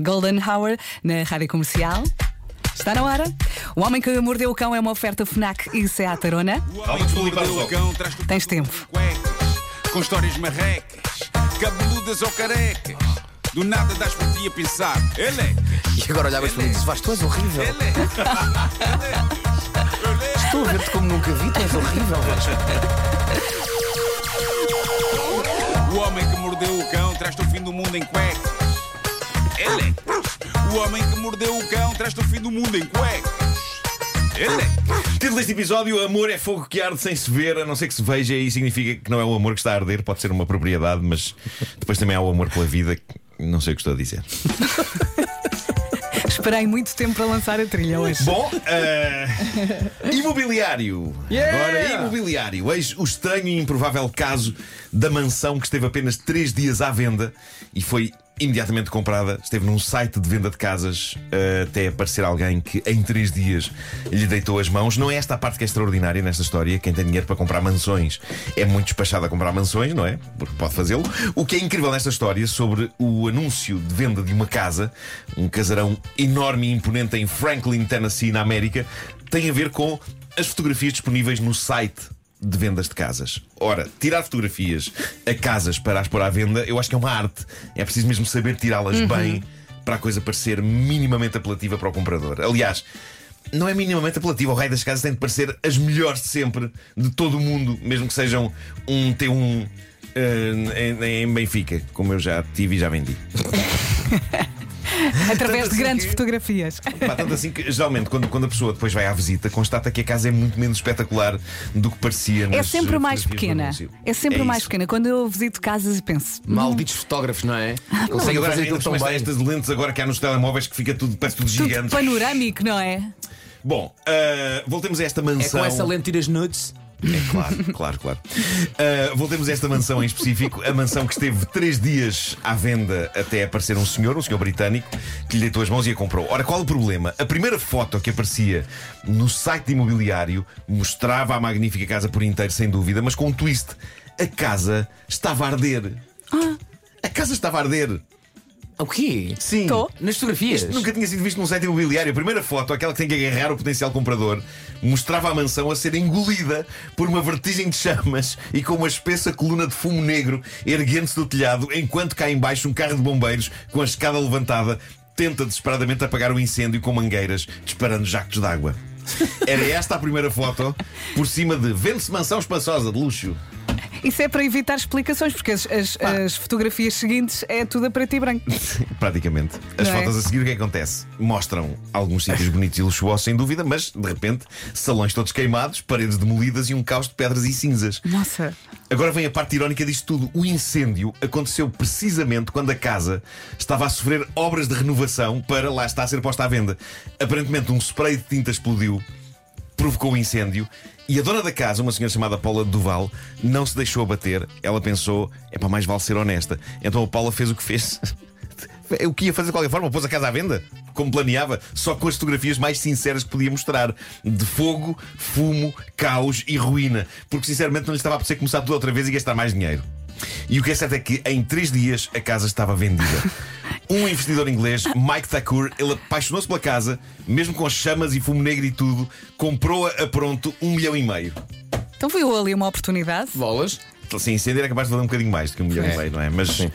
Golden Hour na rádio comercial. Está na hora. O Homem que Mordeu o Cão é uma oferta Fnac e Seat Arona. Calma que limpar o cão, traz Tens tempo. cuecas, com histórias marrecas, cabeludas ou carecas. Do nada das por ti a pensar, elecas, E agora olhavas para mim e dizes: Vais, tu és horrível. elecas, Estou a ver-te como nunca vi, tu és horrível. O homem que mordeu o cão traz-te o fim do mundo em cuecas. Elecas. O homem que mordeu o cão traz-te o fim do mundo em cuecas. Título deste episódio: Amor é fogo que arde sem se ver, a não ser que se veja, e significa que não é o amor que está a arder, pode ser uma propriedade, mas depois também há o amor pela vida, que não sei o que estou a dizer. Esperei muito tempo para lançar a trilha hoje. Bom, eh, imobiliário. Agora, imobiliário. Eis o estranho e improvável caso da mansão que esteve apenas 3 dias à venda e foi imediatamente comprada. Esteve num site de venda de casas eh, até aparecer alguém que em 3 dias lhe deitou as mãos. Não é esta a parte que é extraordinária nesta história. Quem tem dinheiro para comprar mansões é muito despachado a comprar mansões, não é? Porque pode fazê-lo. O que é incrível nesta história sobre o anúncio de venda de uma casa, um casarão enorme e imponente em Franklin, Tennessee, na América, tem a ver com as fotografias disponíveis no site de vendas de casas. Ora, tirar fotografias a casas para as pôr à venda, eu acho que é uma arte. É preciso mesmo saber tirá-las bem para a coisa parecer minimamente apelativa para o comprador. Aliás, não é minimamente apelativo. O raio das casas tem de parecer as melhores de sempre, de todo o mundo, mesmo que sejam um T1 eh, em, em Benfica, como eu já tive e já vendi. Através Tanto de assim grandes que- fotografias. Pá, tanto assim que geralmente quando, quando a pessoa depois vai à visita constata que a casa é muito menos espetacular do que parecia É sempre mais pequena. É sempre mais isso. pequena. Quando eu visito casas e penso. Malditos fotógrafos, não é? Não, Conseguem agora fazer aquilo tão bem. estas lentes agora que há nos telemóveis que fica tudo, parece tudo Tudo gigante. panorâmico, não é? Bom, ah, voltemos a esta É mansão. com essa lente tiras nudes. É claro, claro, claro. Ah, voltemos a esta mansão em específico, a mansão que esteve três dias à venda até aparecer um senhor, um senhor britânico, que lhe deitou as mãos e a comprou. Ora, qual o problema? A primeira foto que aparecia no site de imobiliário mostrava a magnífica casa por inteiro, sem dúvida, mas com um twist. A casa estava a arder. A casa estava a arder. O quê? Sim. Tô. Nas fotografias. Isto nunca tinha sido visto num site imobiliário. A primeira foto, aquela que tem que agarrar o potencial comprador, mostrava a mansão a ser engolida por uma vertigem de chamas e com uma espessa coluna de fumo negro erguendo-se do telhado, enquanto cá embaixo um carro de bombeiros com a escada levantada tenta desesperadamente apagar o incêndio com mangueiras, disparando jactos de água. Era esta a primeira foto, por cima de vende-se mansão espaçosa de luxo. Isso é para evitar explicações, porque as, as- as fotografias seguintes é tudo a preto e branco. Praticamente. As Não é? fotos a seguir, o que é que acontece? Mostram alguns sítios bonitos e luxuosos, sem dúvida, mas de repente, salões todos queimados, paredes demolidas e um caos de pedras e cinzas. Nossa. Agora vem a parte irónica disto tudo. O incêndio aconteceu precisamente quando a casa estava a sofrer obras de renovação para lá está a ser posta à venda. Aparentemente, um spray de tinta explodiu, provocou o incêndio. E a dona da casa, uma senhora chamada Paula Duval, não se deixou abater. Ela pensou: é para mais vale ser honesta. Então a Paula fez o que fez. O que ia fazer de qualquer forma, pôs a casa à venda, como planeava, só com as fotografias mais sinceras que podia mostrar: de fogo, fumo, caos e ruína. Porque sinceramente não lhe estava a apetecer começar tudo outra vez e gastar mais dinheiro. E o que é certo é que em três dias a casa estava vendida. Um investidor inglês, Mike Thakur, ele apaixonou-se pela casa, mesmo com chamas e fumo negro e tudo, comprou-a a pronto um milhão e meio. Então viu ali uma oportunidade. Bolas. Assim, incêndio era capaz de valer um bocadinho mais do que um milhão É. e meio, não é? Mas Sim.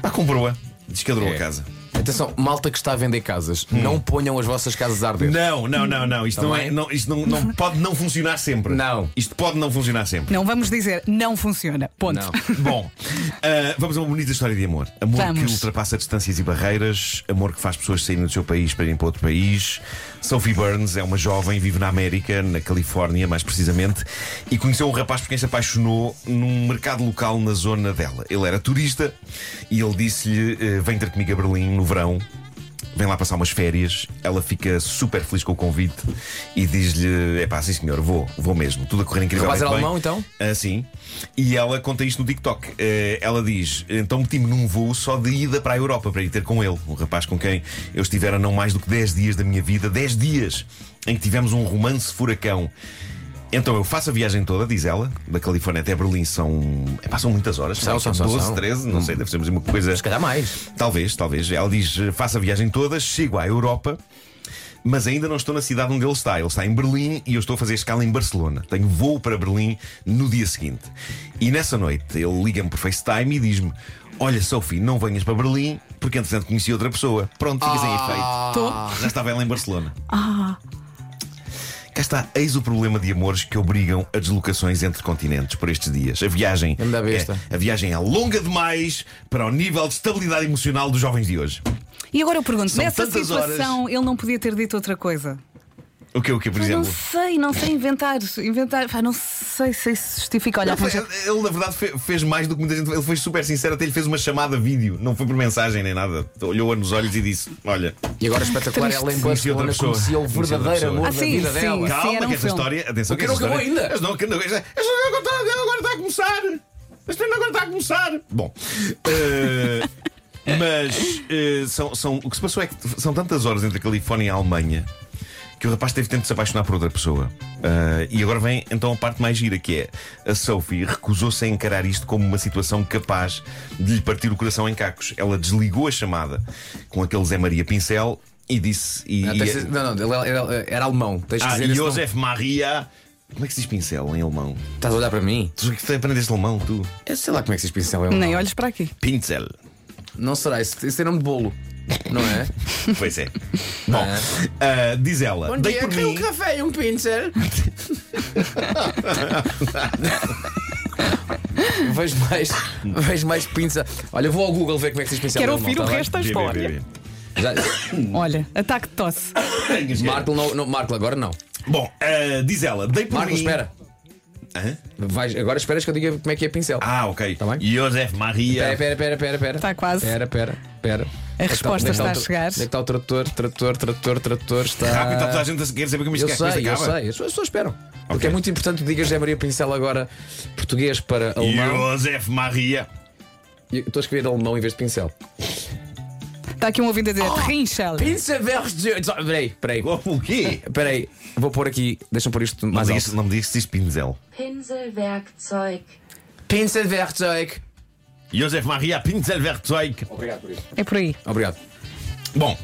pá, comprou-a, descadrou É. a casa. Atenção, malta que está a vender casas, não ponham as vossas casas a arder. Hum. Não, não, não, não. Isto, não, é, Também? não, isto não, não pode não funcionar sempre. Não. Isto pode não funcionar sempre. Não vamos dizer não funciona. Ponto. Não. Bom, ah, vamos a uma bonita história de amor. Amor Vamos. que ultrapassa distâncias e barreiras, amor que faz pessoas saírem do seu país para irem para outro país. Sophie Burns é uma jovem, vive na América, na Califórnia, mais precisamente, e conheceu um rapaz por quem se apaixonou num mercado local na zona dela. Ele era turista e ele disse-lhe: eh, Vem ter comigo a Berlim no verão. Vem lá passar umas férias, ela fica super feliz com o convite e diz-lhe: É pá, sim senhor, vou, vou mesmo. Tudo a correr incrível. rapaz era alemão, então? Ah, sim. E ela conta isto no TikTok. Eh, ela diz: Então meti-me num voo só de ida para a Europa para ir ter com ele, um rapaz com quem eu estivera não mais do que 10 dias da minha vida, 10 dias em que tivemos um romance furacão. Então eu faço a viagem toda, diz ela, da Califórnia até Berlim são. É, passam muitas horas, São, são, são, 12, são. 13, não sei, deve ser uma coisa. Se calhar mais. Talvez, talvez. Ela diz: faço a viagem toda, chego à Europa. Mas ainda não estou na cidade onde ele está. Ele está em Berlim e eu estou a fazer escala em Barcelona. Tenho voo para Berlim no dia seguinte. E nessa noite ele liga-me por FaceTime e diz-me: Olha, Sophie, não venhas para Berlim porque entretanto conheci outra pessoa. Pronto, fica sem efeito. Tô. Já estava ela em Barcelona. Cá está, eis o problema de amores que obrigam a deslocações entre continentes por estes dias. A viagem, é, a viagem é longa demais para o nível de estabilidade emocional dos jovens de hoje. E agora eu pergunto: São nessa situação ele não podia ter dito outra coisa? O que, o que, por Pá, não exemplo? sei, não sei inventar. inventar pá, não sei se isso justifica. Olha, Ele, foi- ele, na verdade, fe- fez mais do que muita gente. Ele foi super sincero, até lhe fez uma chamada vídeo. Não foi por mensagem nem nada. Olhou-a nos olhos e disse: Olha, E agora espetacular, ela em Barcelona pessoa. conhecia o verdadeiro amor Ah, da sim, vida sim. dela. Sim, calma, um que filme. história. Atenção, que não acabou história- ainda. Esta não, que não- esta- esta agora está- agora está a começar. A história agora está a começar. Bom. eh, mas eh, são, são- o que se passou é que são tantas horas entre a Califórnia e a Alemanha que o rapaz teve tempo de se apaixonar por outra pessoa. Ah, e agora vem então a parte mais gira, que é a Sophie recusou-se a encarar isto como uma situação capaz de lhe partir o coração em cacos. Ela desligou a chamada com aquele Zé Maria Pincel e disse. E, Não, e- não, não, ele era, era alemão. Tens ah, dizer. Josef Maria. Como é que se diz pincel em alemão? Estás a olhar para mim? Tu que aprendeste alemão, tu? Eu sei lá como é que se diz pincel em alemão. Nem olhes para aqui. Pincel. Não será, isso, isso é nome de bolo. Não é? Pois é. Bom, ah, diz ela. dei por mim. café e um pincel. vejo mais, vejo mais pinça. Olha, vou ao Google ver como é que se diz pincel. Quero ouvir o tá resto da história. Já- Olha, ataque de tosse. Marco, não, não, Marco, agora não. Bom, ah, diz ela. Dei por Marco, mim. espera. Hã? Vais, agora esperas que eu diga como é que é pincel. Ah, ok. Tá bem. Josef Maria. Espera, espera, espera, espera, espera. Está quase. Espera, espera, espera. A resposta está a o tra- chegar. Onde é que está o tradutor? Tradutor, tradutor, tradutor. Está. Rápido, está toda a gente a querer saber como isto Eu é que a sei, coisa eu acaba. sei. As pessoas- as pessoas esperam. Porque é muito importante que digas José Maria Pincel agora português para alemão. Josef Maria. Estou a escrever alemão em vez de pincel. Está aqui um ouvinte a dizer: Oh! Rinchel. Pincel Peraí, peraí. O quê? Peraí. Vou pôr aqui. Deixa-me pôr isto Não mais me alto. digas- não me digas que diz Pinzel. Pinselwerkzeug. Pinselwerkzeug. Josef Maria Pinzelwerkzeug. Obrigado por isso. É por aí. Obrigado. Bom,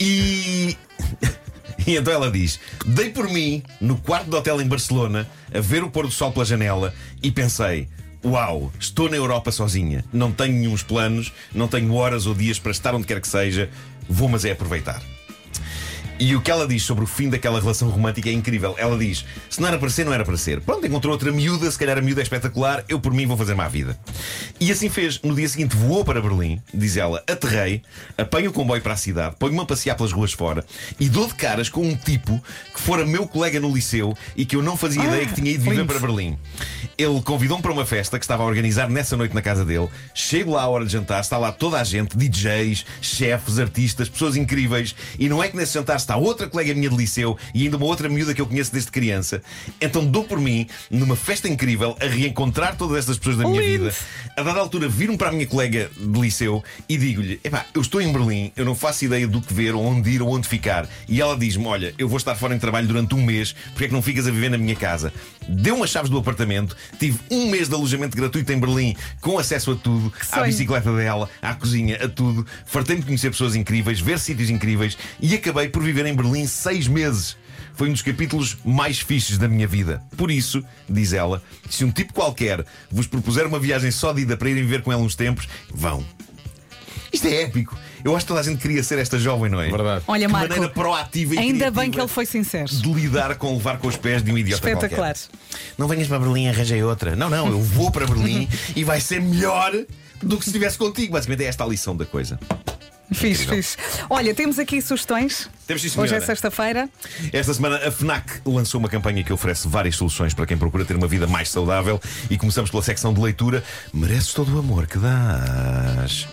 e. E então ela diz: Dei por mim no quarto do hotel em Barcelona a ver o pôr do sol pela janela e pensei. Uau, estou na Europa sozinha. Não tenho nenhums planos, não tenho horas ou dias para estar onde quer que seja. Vou, mas é aproveitar. E o que ela diz sobre o fim daquela relação romântica é incrível. Ela diz: se não era para ser, não era para ser. Pronto, encontrou outra miúda, se calhar a miúda é espetacular, eu por mim vou fazer má vida. E assim fez. No dia seguinte voou para Berlim, diz ela, aterrei, apanho o comboio para a cidade, ponho-me a passear pelas ruas fora e dou de caras com um tipo que fora meu colega no liceu e que eu não fazia ideia que tinha ido viver para Berlim. Ele convidou-me para uma festa que estava a organizar nessa noite na casa dele. Chego lá à hora de jantar, está lá toda a gente, DJs, chefes, artistas, pessoas incríveis. E não é que nesse jantar está outra colega minha de liceu e ainda uma outra miúda que eu conheço desde criança. Então dou por mim, numa festa incrível, a reencontrar todas estas pessoas da minha Lindo. vida. A dada altura, viro-me para a minha colega de liceu e digo-lhe: Epá, eu estou em Berlim, eu não faço ideia do que ver, ou onde ir, ou onde ficar. E ela diz-me: Olha, eu vou estar fora em trabalho durante um mês, porque é que não ficas a viver na minha casa? Deu-me as chaves do apartamento, tive um mês de alojamento gratuito em Berlim, com acesso a tudo, à bicicleta dela, à cozinha, a tudo. Fartei-me de conhecer pessoas incríveis, ver sítios incríveis e acabei por viver em Berlim seis meses. Foi um dos capítulos mais fixes da minha vida. Por isso, diz ela, se um tipo qualquer vos propuser uma viagem só de ida para irem viver com ela uns tempos, vão. Isto é épico. Eu acho que toda a gente queria ser esta jovem, não é? Verdade. Olha, Que Marco. maneira proativa e Ainda bem que ele foi sincero. de lidar com levar com os pés de um idiota Espetacular. qualquer. Não venhas para Berlim, arranjei outra. Não, não, eu vou para Berlim e vai ser melhor do que se estivesse contigo. Basicamente é esta a lição da coisa. Fiz, fiz. Olha, temos aqui sugestões. Temos sim, Hoje é sexta-feira. Esta semana a FNAC lançou uma campanha que oferece várias soluções para quem procura ter uma vida mais saudável e começamos pela secção de leitura. Mereces todo o amor que dás.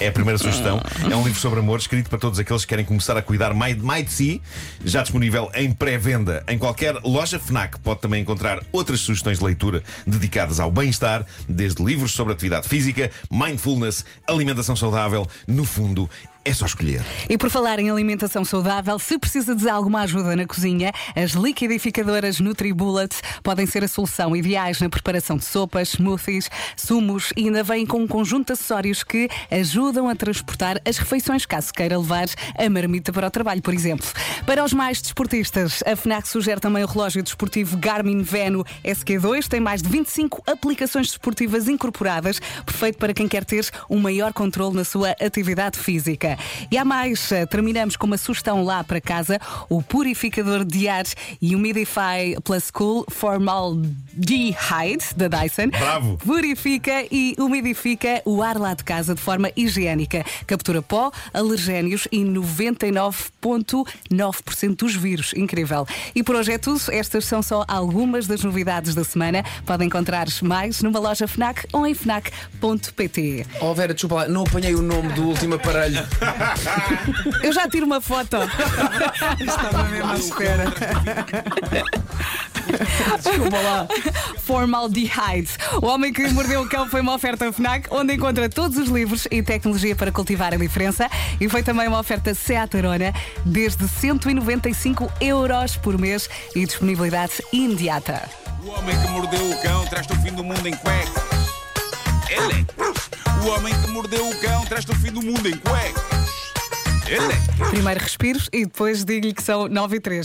É a primeira sugestão. É um livro sobre amor escrito para todos aqueles que querem começar a cuidar mais, mais de si, já disponível em pré-venda em qualquer loja FNAC. Pode também encontrar outras sugestões de leitura dedicadas ao bem-estar, desde livros sobre atividade física, mindfulness, alimentação saudável. No fundo, É só escolher. E por falar em alimentação saudável, se precisa de alguma ajuda na cozinha, as liquidificadoras NutriBullet podem ser a solução ideais na preparação de sopas, smoothies, sumos e ainda vêm com um conjunto de acessórios que ajudam a transportar as refeições caso queira levar a marmita para o trabalho, por exemplo. Para os mais desportistas, a FNAC sugere também o relógio desportivo Garmin Venu SQ2, tem mais de 25 aplicações desportivas incorporadas, perfeito para quem quer ter um maior controle na sua atividade física. E há mais, eh, terminamos com uma sugestão lá para casa: o purificador de ar e Humidify Plus Cool Formaldehyde da Dyson. Bravo. Purifica e umidifica o ar lá de casa de forma higiênica. Captura pó, alergénios e 99,9% dos vírus. Incrível. E por hoje é tudo. Estas são só algumas das novidades da semana. Podem encontrar mais numa loja FNAC ou em FNAC.pt. Oh Vera, desculpa lá, não apanhei o nome do último aparelho. Eu já tiro uma foto. Estava mesmo à espera. Desculpa lá. Formaldehyde. O Homem que Mordeu o Cão foi uma oferta FNAC, onde encontra todos os livros e tecnologia para cultivar a diferença. E foi também uma oferta Seat Arona, desde 195 euros por mês e disponibilidade imediata. O homem que mordeu o cão traz-te o fim do mundo em cuecas. Ele. O homem que mordeu o cão traz-te o fim do mundo em cuecas. Ele. Primeiro respiros e depois digo-lhe que são 9 e 3.